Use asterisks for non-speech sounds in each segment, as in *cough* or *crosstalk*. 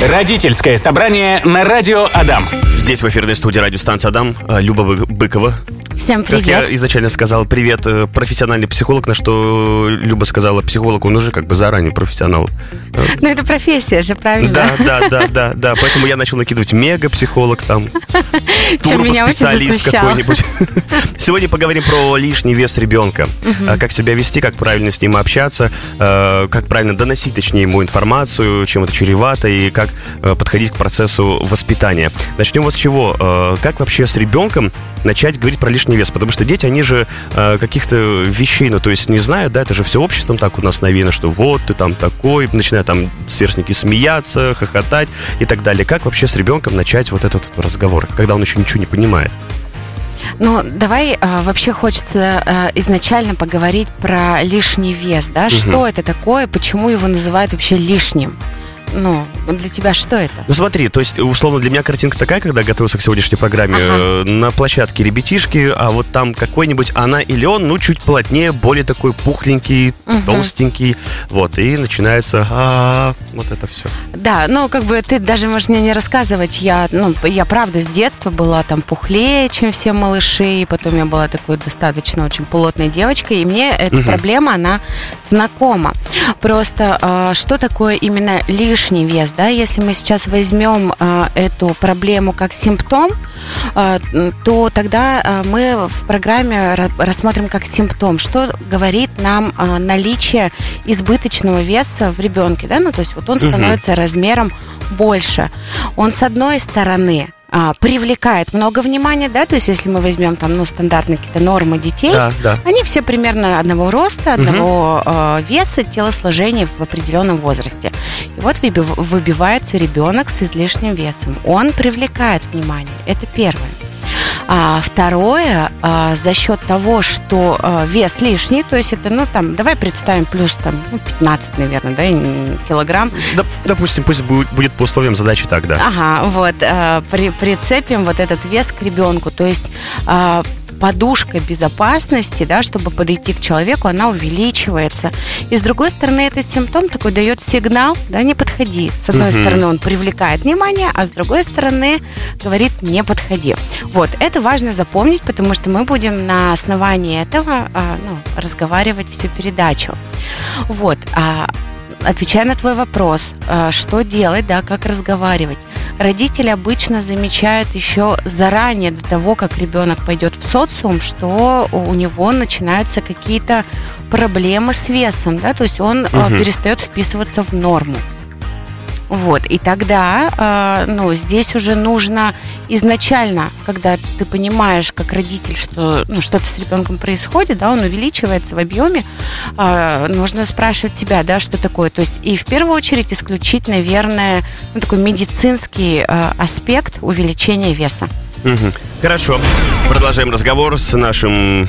Родительское собрание на радио Адам. Здесь в эфирной студии радиостанция Адам э, Люба Бы- Быкова. Всем Как привет. я изначально сказал, привет, э, профессиональный психолог, на что Люба сказала, психолог, он уже как бы заранее профессионал. Э, Ну, это профессия же, правильно? Да, да, да, да, да. Поэтому я начал накидывать мега-психолог там, *laughs* Чем меня засмущало. какой-нибудь. *laughs* Сегодня поговорим про лишний вес ребенка. А, Как себя вести, как правильно с ним общаться, э, как правильно доносить, точнее, ему информацию, чем это чревато, и как э, подходить к процессу воспитания. Начнем вот с чего. Э, Как вообще с ребенком начать говорить про лишний вес? Потому что дети, они же э, каких-то вещей, ну, то есть не знают, да, это же все обществом так у нас навеяно, что вот ты там такой, начинают там сверстники смеяться, хохотать и так далее. Как вообще с ребенком начать вот этот вот разговор, когда он еще ничего не понимает? Ну, давай а, вообще хочется а, изначально поговорить про лишний вес, да? Что это такое, почему его называют вообще лишним? Ну, для тебя что это? Ну смотри, то есть, условно, для меня картинка такая, когда готовился к сегодняшней программе, Ага. э, на площадке ребятишки, а вот там какой-нибудь она или он, ну, чуть плотнее, более такой пухленький, Мгм. толстенький, вот, и начинается, а, вот это все. Да, ну, как бы ты даже можешь мне не рассказывать. Я, ну, я правда с детства была там пухлее, чем все малыши, и потом я была такой достаточно очень плотной девочкой, и мне эта Мгм. проблема, она знакома. Просто а, что такое именно лишний вес, да? Если мы сейчас возьмем а, эту проблему как симптом, м, то тогда а, мы в программе ра- рассмотрим как симптом, что говорит нам наличие избыточного веса в ребенке, да, ну то есть вот он становится размером больше. Он с одной стороны а, привлекает много внимания, да, то есть если мы возьмем там, ну, стандартные какие-то нормы детей, Да, да. они все примерно одного роста, одного э, веса, телосложения в определенном возрасте. И вот выби- выбивается ребенок с излишним весом. Он привлекает внимание. Это первое. А второе, а, за счет того, что а, вес лишний, то есть это, ну, там, давай представим плюс там, ну, 15, наверное, да, килограмм. Доп- допустим, пусть будет, будет по условиям задачи так, да. Ага, вот, э, при, прицепим вот этот вес к ребенку. То есть э, подушка безопасности, да, чтобы подойти к человеку, она увеличивается. И с другой стороны, этот симптом такой дает сигнал, да, не подходи. С одной Мгм. стороны, он привлекает внимание, а с другой стороны, говорит, не подходи. Вот, это важно запомнить, потому что мы будем на основании этого а, ну, разговаривать всю передачу. Вот, а, отвечая на твой вопрос, а, что делать, да, как разговаривать. Родители обычно замечают еще заранее до того, как ребенок пойдет в социум, что у него начинаются какие-то проблемы с весом, да, то есть он Мгм. перестает вписываться в норму. Вот, и тогда, а, ну, здесь уже нужно изначально, когда ты понимаешь, как родитель, что ну, что-то с ребенком происходит, да, он увеличивается в объеме, а, нужно спрашивать себя, да, что такое. То есть и в первую очередь исключить, наверное, ну, такой медицинский а, аспект увеличения веса. Хорошо. Продолжаем разговор с нашим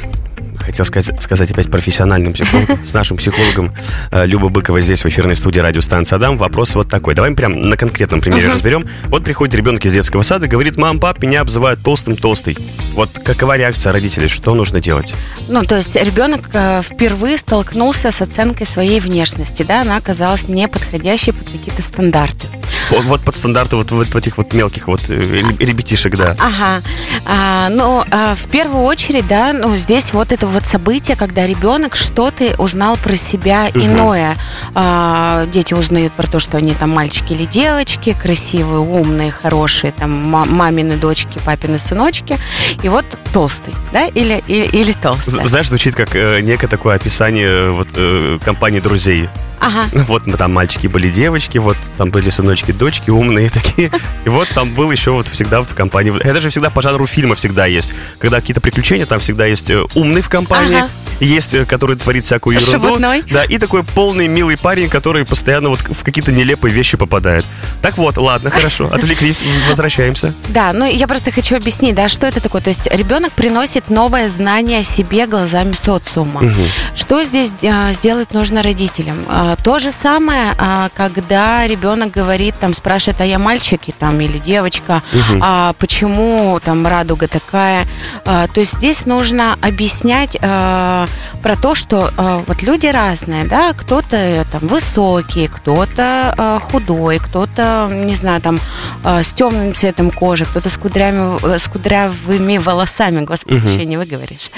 хотел сказать, сказать опять профессиональным психологом, *laughs* с нашим психологом э, Люба Быкова здесь в эфирной студии радиостанции Адам. Вопрос вот такой. Давай прям на конкретном примере разберем. Вот приходит ребенок из детского сада говорит, мам, пап, меня обзывают толстым-толстый. Вот какова реакция родителей? Что нужно делать? Ну, то есть ребенок э, впервые столкнулся с оценкой своей внешности, да, она оказалась неподходящей под какие-то стандарты. Вот, под стандарты вот, вот этих вот мелких вот э, реб- ребятишек, да. Ага. А, ну, а, в первую очередь, да, ну, здесь вот это вот событие, когда ребенок что-то узнал про себя Мгм. иное. А, дети узнают про то, что они там мальчики или девочки, красивые, умные, хорошие, там, ма- мамины дочки, папины сыночки, и вот толстый, да, или, или толстая. З- Знаешь, звучит как э, некое такое описание э, вот э, компании друзей. Ага. *laughs* Вот там мальчики были девочки, вот там были сыночки, дочки умные *laughs* такие. И вот там был еще вот всегда в компании. Это же всегда по жанру фильма всегда есть. Когда какие-то приключения, там всегда есть э, умный в компании, Ага. есть, э, который творит всякую ерунду. Шебутной. Да, и такой полный милый парень, который постоянно вот в какие-то нелепые вещи попадает. Так вот, ладно, хорошо, *laughs* отвлеклись, возвращаемся. Да, ну я просто хочу объяснить, да, что это такое. То есть ребенок приносит новое знание о себе глазами социума. Мгм. Что здесь э, сделать нужно родителям? Э, то же самое, э, когда ребенок говорит, там, спрашивает, а я мальчик и, там, или девочка, а почему там радуга такая. А, то есть здесь нужно объяснять про то, что вот люди разные, да, кто-то э, там высокий, кто-то худой, кто-то, не знаю, там с темным цветом кожи, кто-то с кудрями, э, с кудрявыми волосами, господи, Мгм. еще не выговоришь.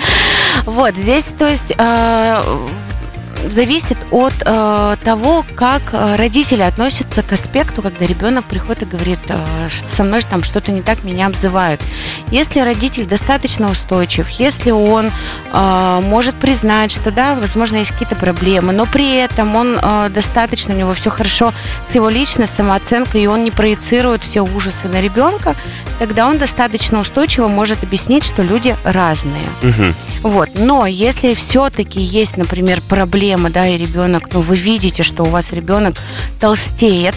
Вот, здесь, то есть, зависит от э, того, как э, родители относятся к аспекту, когда ребенок приходит и говорит, э, со мной там что-то не так, меня обзывают. Если родитель достаточно устойчив, если он э, может признать, что да, возможно, есть какие-то проблемы, но при этом он э, достаточно, у него все хорошо с его личной самооценкой, и он не проецирует все ужасы на ребенка, тогда он достаточно устойчиво может объяснить, что люди разные. Мгм. Вот. Но если все-таки есть, например, проблема, да, и ребенок, ну, вы видите, что у вас ребенок толстеет,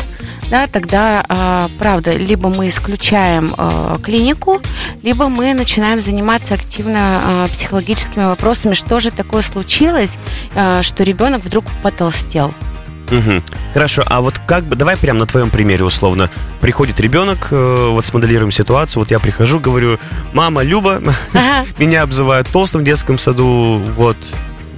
да, тогда, а, правда, либо мы исключаем а, клинику, либо мы начинаем заниматься активно а, психологическими вопросами, что же такое случилось, что ребенок вдруг потолстел. Мгм. Хорошо, а вот как бы, давай прямо на твоем примере условно. Приходит ребенок, э, вот смоделируем ситуацию, вот я прихожу, говорю, мама, Люба, *laughs* меня обзывают толстым в детском саду, вот.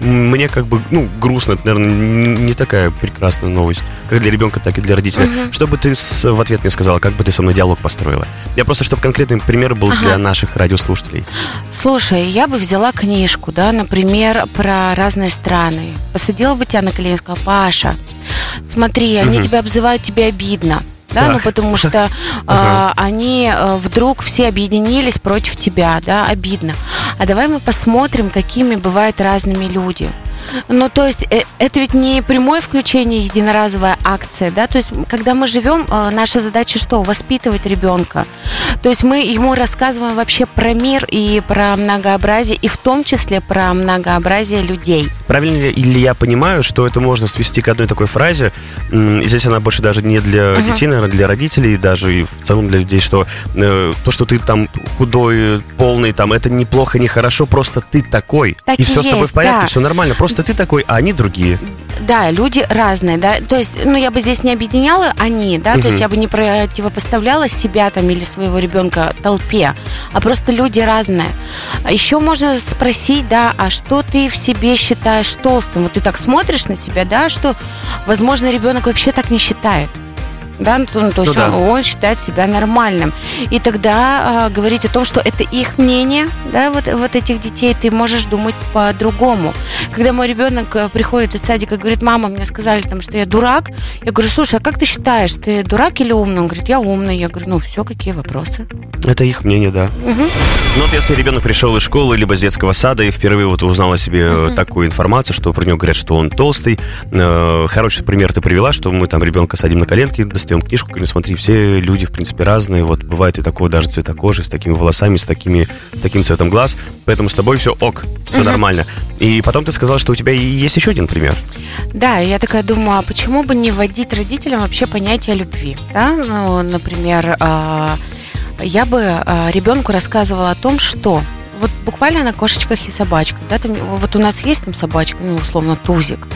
Мне как бы, ну, грустно, это, наверное, не такая прекрасная новость, как для ребенка, так и для родителя. Что бы ты с- в ответ мне сказала, как бы ты со мной диалог построила? Я просто, чтобы конкретный пример был Ага. для наших радиослушателей. Слушай, я бы взяла книжку, да, например, про разные страны. Посадила бы тебя на колени и сказала, Паша, смотри, они Мгм. тебя обзывают, тебе обидно. Да, ну потому что а, они а, вдруг все объединились против тебя, да, обидно. А давай мы посмотрим, какими бывают разными люди. Ну, то есть, э, это ведь не прямое включение, единоразовая акция, да, то есть, когда мы живем, э, наша задача что? Воспитывать ребенка. То есть, мы ему рассказываем вообще про мир и про многообразие, и в том числе про многообразие людей. Правильно ли я понимаю, что это можно свести к одной такой фразе, и здесь она больше даже не для Мгм. детей, наверное, для родителей, даже и в целом для людей, что э, то, что ты там худой, полный, там, это неплохо, не хорошо, просто ты такой. Так и и все с тобой есть, в порядке, да. все нормально, просто ты такой, а они другие. Да, люди разные, да. То есть, ну, я бы здесь не объединяла они, да, то есть я бы не противопоставляла себя там или своего ребенка толпе, а просто люди разные. А Еще можно спросить, да, а что ты в себе считаешь толстым? Вот ты так смотришь на себя, да, что, возможно, ребенок вообще так не считает. Да, ну, то, ну, то есть Ну да. он, он считает себя нормальным. И тогда а, говорить о том, что это их мнение, да, вот, вот этих детей, ты можешь думать по-другому. Когда мой ребенок э, приходит из садика и говорит, мама, мне сказали, там, что я дурак, я говорю, слушай, а как ты считаешь, ты дурак или умный? Он говорит, я умный. Я говорю, ну все, какие вопросы? Это их мнение, да. Мгм. Ну вот если ребенок пришел из школы, либо с детского сада, и впервые вот узнал о себе э, Мгм. такую информацию, что про него говорят, что он толстый, э, хороший пример ты привела, что мы там ребенка садим на коленки, достаем книжку, говорим, смотри, все люди, в принципе, разные, вот бывает и такого даже цвета кожи, с такими волосами, с, такими, с таким цветом глаз, поэтому с тобой все ок, все Мгм. нормально. И потом ты сказал, что у тебя есть еще один пример. Да, я такая думаю, а почему бы не вводить родителям вообще понятие любви? Да? Ну, например, а, я бы а, ребенку рассказывала о том, что вот буквально на кошечках и собачках, да, там, вот у нас есть там собачка, ну, условно, Тузик,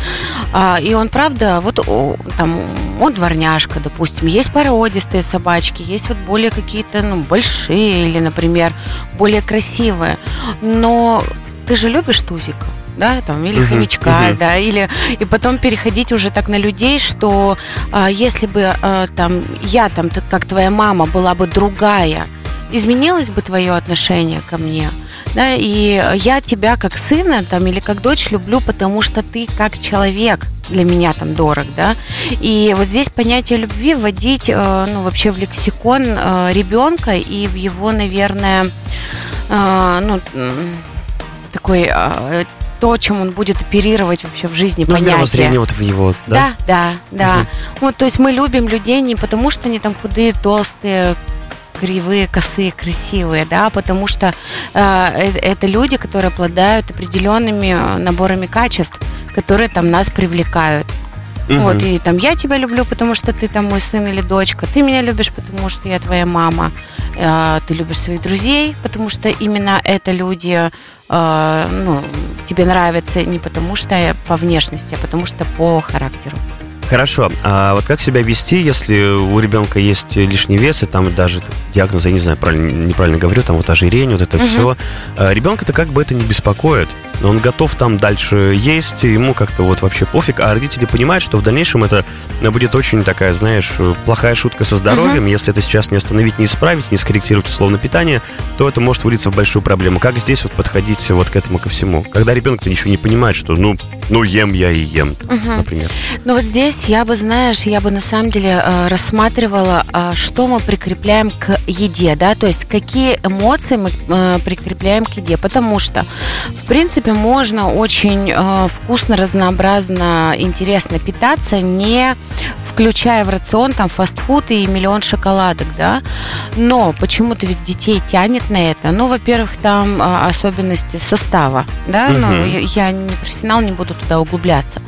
а, и он, правда, вот о, там, он дворняжка, допустим, есть породистые собачки, есть вот более какие-то, ну, большие или, например, более красивые, но ты же любишь Тузика, да, там, или Мгм, хомячка, мгм. да, или и потом переходить уже так на людей, что а, если бы а, там я там как твоя мама была бы другая, изменилось бы твое отношение ко мне, да, и я тебя как сына там или как дочь люблю, потому что ты как человек для меня там дорог, да, и вот здесь понятие любви вводить, э, ну вообще в лексикон э, ребенка и в его, наверное, э, ну такой то, чем он будет оперировать вообще в жизни, Ну, понятие. мировоззрение вот в его, да? Да, да, да. Мгм. Вот, то есть мы любим людей не потому, что они там худые, толстые, кривые, косые, красивые, да, потому что э, э- это люди, которые обладают определенными э, наборами качеств, которые там нас привлекают. Угу. Вот, и там я тебя люблю, потому что ты там мой сын или дочка, ты меня любишь, потому что я твоя мама, э, ты любишь своих друзей, потому что именно это люди, э, ну, тебе нравятся не потому что по внешности, а потому что по характеру. Хорошо. А вот как себя вести, если у ребенка есть лишний вес, и там даже диагноз, я не знаю, правильно, неправильно говорю, там вот ожирение, вот это угу. все. А ребенка-то как бы это не беспокоит он готов там дальше есть, ему как-то вот вообще пофиг, а родители понимают, что в дальнейшем это будет очень такая, знаешь, плохая шутка со здоровьем, uh-huh. если это сейчас не остановить, не исправить, не скорректировать условно питание, то это может вылиться в большую проблему. Как здесь вот подходить вот к этому ко всему? Когда ребенок-то ничего не понимает, что ну, ну ем я и ем, uh-huh. например. Ну вот здесь я бы, знаешь, я бы на самом деле э, рассматривала, э, что мы прикрепляем к еде, да, то есть какие эмоции мы э, прикрепляем к еде, потому что, в принципе, можно очень вкусно, разнообразно, интересно питаться, не включая в рацион там фастфуд и миллион шоколадок, да. Но почему-то ведь детей тянет на это. Ну, во-первых, там особенности состава, да. Угу. Ну, я, не профессионал, не буду туда углубляться.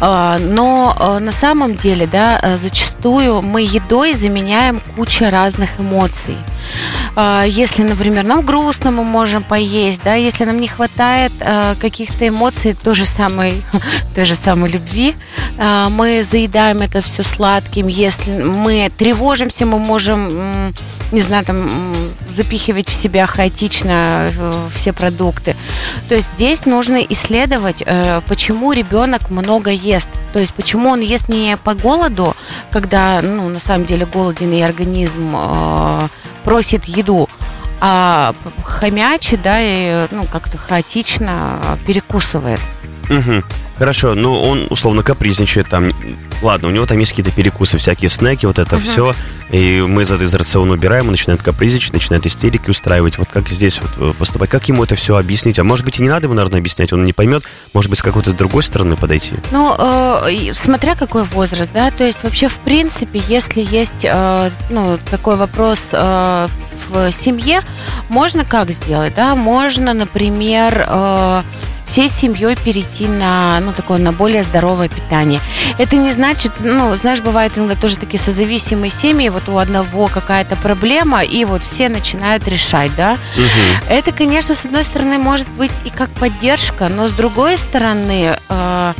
Но на самом деле, да, э, зачастую мы едой заменяем кучу разных эмоций. А, если, например, нам грустно, мы можем поесть, да, если нам не хватает а, каких-то эмоций той же самой, *laughs* той же самой любви, а, мы заедаем это все сладким. Если мы тревожимся, мы можем, не знаю, там запихивать в себя хаотично все продукты. То есть здесь нужно исследовать, э, почему ребенок много ест. То есть почему он ест не по голоду, когда, ну, на самом деле голоден и организм просит еду, а хомячит, да, и ну, как-то хаотично перекусывает. Угу. Хорошо, ну он условно капризничает там. Ладно, у него там есть какие-то перекусы, всякие снеки, вот это uh-huh. все. И мы из, из рациона убираем, он начинает капризничать, начинает истерики устраивать. Вот как здесь вот э, поступать? Как ему это все объяснить? А может быть и не надо ему, наверное, объяснять, он не поймет. Может быть, с какой-то другой стороны подойти? Ну, э, смотря какой возраст, да. То есть вообще, в принципе, если есть э, ну, такой вопрос э, в семье, можно как сделать, да? Можно, например... Э, всей семьей перейти на, ну, такое, на более здоровое питание. Это не значит, ну, знаешь, бывает иногда тоже такие созависимые семьи, вот у одного какая-то проблема, и вот все начинают решать, да. Угу. Это, конечно, с одной стороны, может быть и как поддержка, но с другой стороны, э,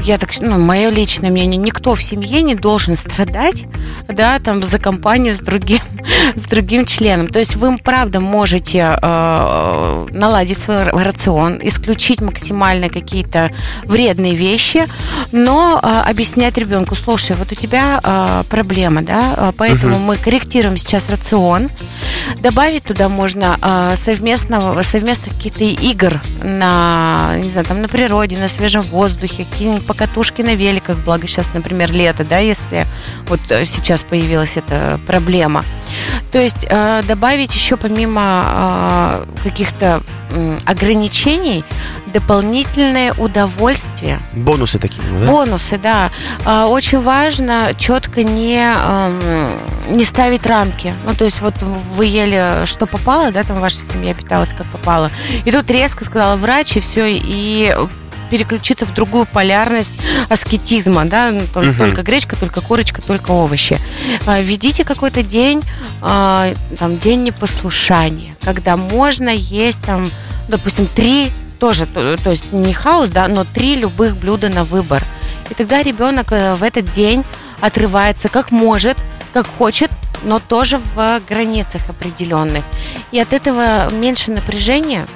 я так, ну, мое личное мнение, никто в семье не должен страдать, да, там, за компанию с другим, *laughs* с другим членом. То есть вы, правда, можете э, наладить свой рацион, исключить максимально какие-то вредные вещи, но э, объяснять ребенку, слушай, вот у тебя э, проблема, да, э, поэтому угу. мы корректируем сейчас рацион, добавить туда можно э, совместного, совместно каких-то игр на, не знаю, там, на природе, на свежем воздухе, какие-нибудь покатушки на великах, благо сейчас, например, лето, да, если вот э, сейчас появилась эта проблема. То есть э, добавить еще помимо э, каких-то ограничений дополнительное удовольствие. Бонусы такие, да? Бонусы, да. Очень важно четко не, эм, не ставить рамки. Ну, то есть вот вы ели, что попало, да, там ваша семья питалась, как попало. И тут резко сказала врач, и все, и переключиться в другую полярность аскетизма, да, ну, только, угу. только гречка, только курочка, только овощи. А, введите какой-то день, а, там, день непослушания, когда можно есть там, допустим, три тоже, то, то есть не хаос, да, но три любых блюда на выбор. И тогда ребенок э, в этот день отрывается как может, как хочет, но тоже в границах определенных. И от этого меньше напряжения,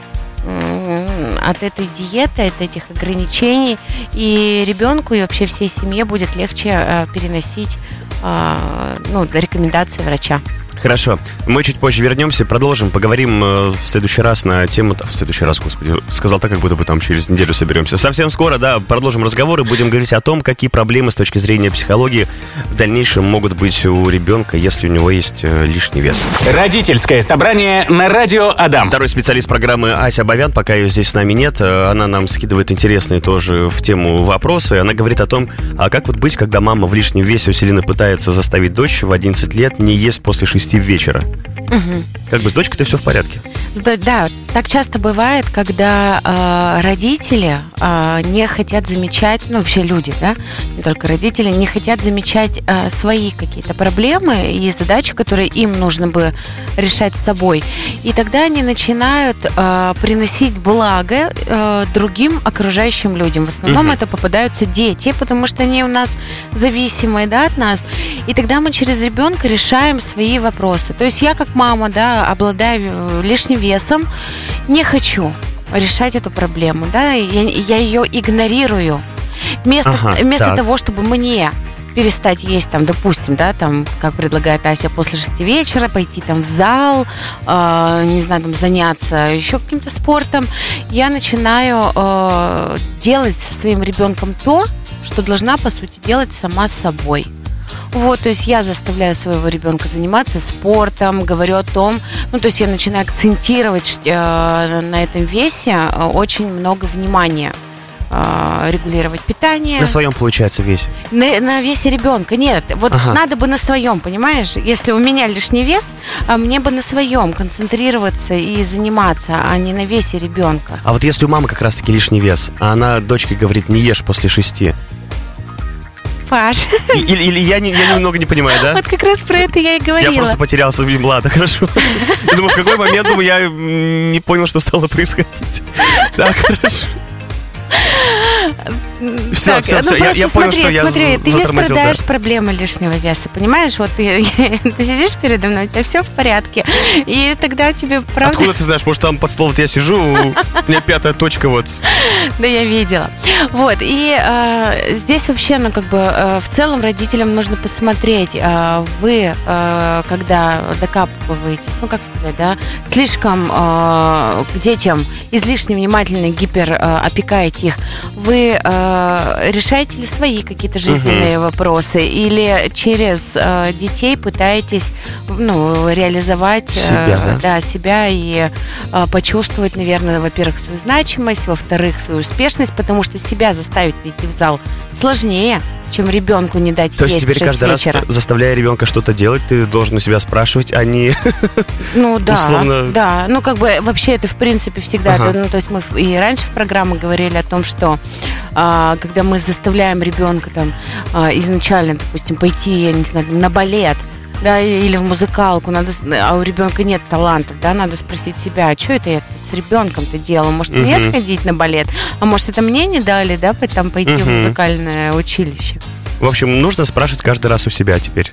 от этой диеты, от этих ограничений, и ребенку и вообще всей семье будет легче э, переносить э, ну, рекомендации врача. Хорошо. Мы чуть позже вернемся, продолжим, поговорим э, в следующий раз на тему... В следующий раз, господи, сказал так, как будто бы там через неделю соберемся. Совсем скоро, да, продолжим разговор и будем говорить о том, какие проблемы с точки зрения психологии в дальнейшем могут быть у ребенка, если у него есть э, лишний вес. Родительское собрание на радио Адам. Второй специалист программы Ася Бавян, пока ее здесь с нами нет, э, она нам скидывает интересные тоже в тему вопросы. Она говорит о том, а как вот быть, когда мама в лишнем весе усиленно пытается заставить дочь в 11 лет не есть после 6 вечера. Угу. Как бы с дочкой-то все в порядке. Да, так часто бывает, когда э, родители э, не хотят замечать, ну вообще люди, да, не только родители, не хотят замечать э, свои какие-то проблемы и задачи, которые им нужно бы решать с собой. И тогда они начинают э, приносить благо э, другим окружающим людям. В основном угу. это попадаются дети, потому что они у нас зависимые да, от нас. И тогда мы через ребенка решаем свои вопросы. То есть я как мама, да, обладаю лишним весом, не хочу решать эту проблему, да, я, я ее игнорирую. Вместо, ага, вместо того, чтобы мне перестать есть там, допустим, да, там, как предлагает Ася, после шести вечера пойти там в зал, э, не знаю, там заняться еще каким-то спортом, я начинаю э, делать со своим ребенком то, что должна, по сути, делать сама с собой. Вот, то есть я заставляю своего ребенка заниматься спортом, говорю о том, ну, то есть я начинаю акцентировать э, на этом весе э, очень много внимания э, регулировать питание. На своем, получается, весе? На, на весе ребенка. Нет, вот ага. надо бы на своем, понимаешь? Если у меня лишний вес, а мне бы на своем концентрироваться и заниматься, а не на весе ребенка. А вот если у мамы как раз-таки лишний вес, а она дочке говорит, не ешь после шести, Паш. Или, или я, не, я немного не понимаю, да? Вот как раз про это я и говорила. Я просто потерялся. Ладно, хорошо. Я думаю, в какой момент думаю, я не понял, что стало происходить. Так, хорошо. Все, так, все, ну все. Я, я понял, смотри, что я смотри, ты не страдаешь да. проблемой лишнего веса, понимаешь? Вот *laughs* ты, ты сидишь передо мной, у тебя все в порядке, и тогда тебе правда... Откуда ты знаешь? Может, там под стол вот я сижу, у *laughs* меня пятая точка вот. Да, я видела. Вот, и э, здесь вообще, ну, как бы, э, в целом родителям нужно посмотреть, э, вы, э, когда докапываетесь, ну, как сказать, да, слишком э, к детям излишне внимательно гипер э, их, вы э, решаете ли свои какие-то жизненные угу. вопросы или через э, детей пытаетесь ну, реализовать себя, э, да? Да, себя и э, почувствовать, наверное, во-первых, свою значимость, во-вторых, свою успешность, потому что себя заставить идти в зал сложнее, чем ребенку не дать То есть теперь каждый вечера. раз, заставляя ребенка что-то делать, ты должен у себя спрашивать, а не Ну *laughs* да, условно... да. Ну как бы вообще это в принципе всегда. Ага. Ну, то есть мы и раньше в программе говорили о том, что а, когда мы заставляем ребенка там а, изначально, допустим, пойти, я не знаю, на балет, да, или в музыкалку, надо, а у ребенка нет талантов, да, надо спросить себя, а что это я с ребенком-то делала? Может, uh-huh. мне сходить на балет? А может, это мне не дали, да, там пойти uh-huh. в музыкальное училище? В общем, нужно спрашивать каждый раз у себя теперь.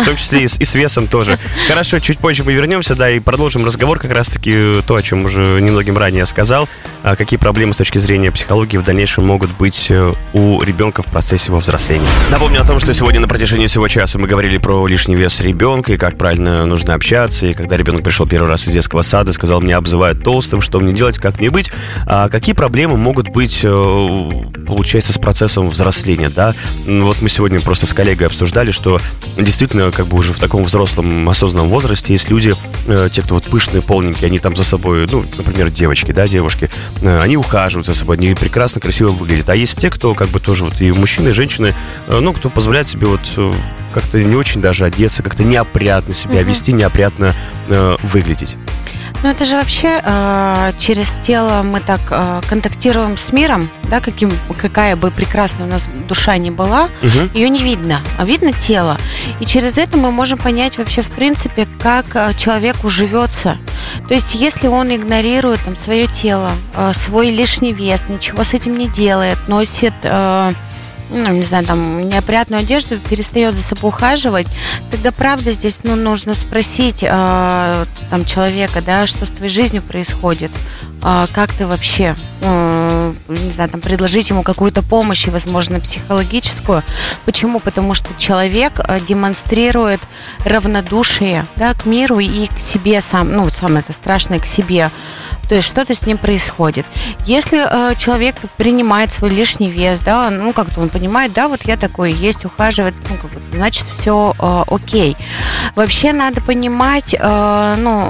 В том числе и с, и с весом тоже. Хорошо, чуть позже мы вернемся, да, и продолжим разговор как раз-таки то, о чем уже немногим ранее сказал. А какие проблемы с точки зрения психологии в дальнейшем могут быть э, у ребенка в процессе его взросления. Напомню о том, что сегодня на протяжении всего часа мы говорили про лишний вес ребенка и как правильно нужно общаться. И когда ребенок пришел первый раз из детского сада, сказал, меня обзывают толстым, что мне делать, как мне быть. А какие проблемы могут быть, э, получается, с процессом взросления, да? Вот мы сегодня просто с коллегой обсуждали, что действительно, как бы уже в таком взрослом, осознанном возрасте есть люди, э, те, кто вот пышные, полненькие, они там за собой, ну, например, девочки, да, девушки, э, они ухаживают за собой, они прекрасно, красиво выглядят. А есть те, кто как бы тоже вот и мужчины, и женщины, э, ну, кто позволяет себе вот э, как-то не очень даже одеться, как-то неопрятно себя mm-hmm. вести, неопрятно э, выглядеть. Ну это же вообще э, через тело мы так э, контактируем с миром, да, каким, какая бы прекрасная у нас душа ни была, угу. ее не видно, а видно тело. И через это мы можем понять вообще в принципе, как э, человеку живется. То есть если он игнорирует там свое тело, э, свой лишний вес, ничего с этим не делает, носит э, ну, не знаю, там, неопрятную одежду, перестает за собой ухаживать, тогда, правда, здесь ну, нужно спросить э, там, человека, да, что с твоей жизнью происходит, э, как ты вообще, э, не знаю, там, предложить ему какую-то помощь, и, возможно, психологическую. Почему? Потому что человек э, демонстрирует равнодушие, да, к миру и к себе сам, ну, самое это страшное, к себе. То есть что-то с ним происходит. Если э, человек принимает свой лишний вес, да, ну как-то он понимает, да, вот я такой есть, ухаживает, ну как бы, значит все э, окей. Вообще надо понимать, э, ну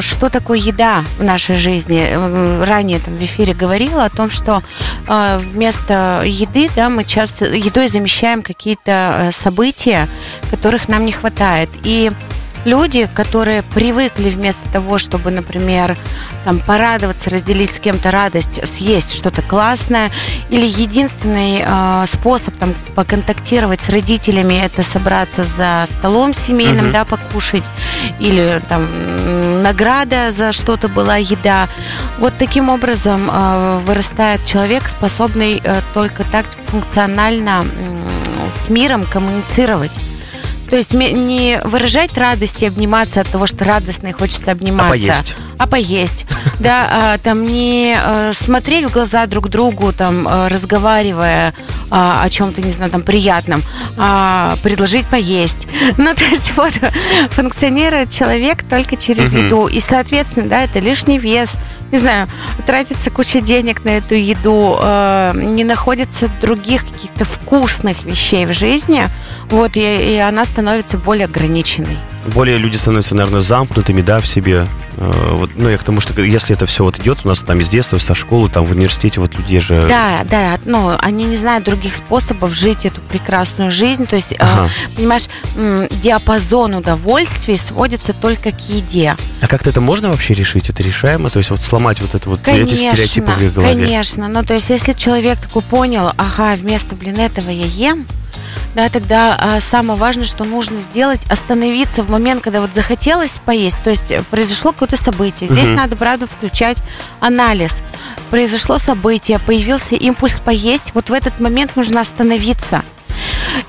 что такое еда в нашей жизни. Ранее там в эфире говорила о том, что э, вместо еды, да, мы часто едой замещаем какие-то э, события, которых нам не хватает. И люди, которые привыкли вместо того, чтобы, например, там, порадоваться, разделить с кем-то радость, съесть что-то классное, или единственный э, способ там, поконтактировать с родителями это собраться за столом семейным, угу. да, покушать, или там награда за что-то была еда. Вот таким образом э, вырастает человек, способный э, только так функционально э, с миром коммуницировать. То есть не выражать радость и обниматься от того, что радостно и хочется обниматься. А поесть. А поесть. *laughs* Да, а, там не э, смотреть в глаза друг другу, там, э, разговаривая а, о чем-то, не знаю, там, приятном, а предложить поесть. *laughs* Ну, то есть вот функционирует человек только через еду. И, соответственно, да, это лишний вес, не знаю, тратится куча денег на эту еду, э, не находится других каких-то вкусных вещей в жизни, вот, и, и она становится более ограниченной более люди становятся, наверное, замкнутыми, да, в себе. Э, вот, ну, я к тому, что если это все вот идет у нас там из детства, со школы, там в университете, вот люди же... Да, да, ну, они не знают других способов жить эту прекрасную жизнь. То есть, э, ага. понимаешь, диапазон удовольствий сводится только к еде. А как-то это можно вообще решить? Это решаемо? То есть вот сломать вот это вот конечно, эти стереотипы в их голове? Конечно. Ну, то есть если человек такой понял, ага, вместо, блин, этого я ем, да, тогда а, самое важное, что нужно сделать, остановиться в момент, когда вот захотелось поесть, то есть произошло какое-то событие. Здесь угу. надо, правда, включать анализ. Произошло событие, появился импульс поесть, вот в этот момент нужно остановиться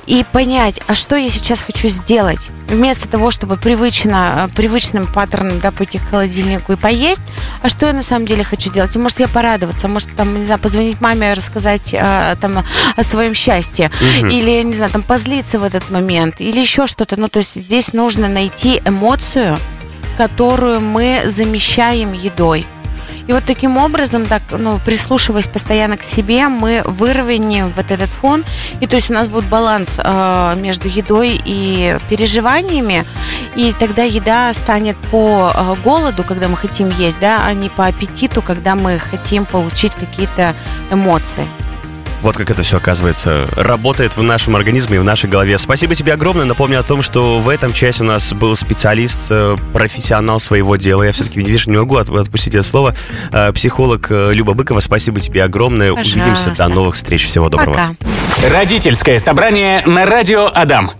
и понять, а что я сейчас хочу сделать. Вместо того, чтобы привычно, э, привычным паттерном да, пойти к холодильнику и поесть, а что я на самом деле хочу сделать? И может я порадоваться, может там, не знаю, позвонить маме, рассказать а, там о своем счастье, угу. или, не знаю, там позлиться в этот момент, или еще что-то. Ну, то есть здесь нужно найти эмоцию, которую мы замещаем едой. И вот таким образом, так, ну, прислушиваясь постоянно к себе, мы выровняем вот этот фон. И то есть у нас будет баланс э, между едой и переживаниями. И тогда еда станет по э, голоду, когда мы хотим есть, да, а не по аппетиту, когда мы хотим получить какие-то эмоции. Вот как это все, оказывается, работает в нашем организме и в нашей голове. Спасибо тебе огромное. Напомню о том, что в этом части у нас был специалист, э, профессионал своего дела. Я все-таки, видишь, не могу отпустить это слово. Э, психолог э, Люба Быкова. Спасибо тебе огромное. Пожалуйста. Увидимся. До новых встреч. Всего доброго. Пока. Родительское собрание на радио Адам.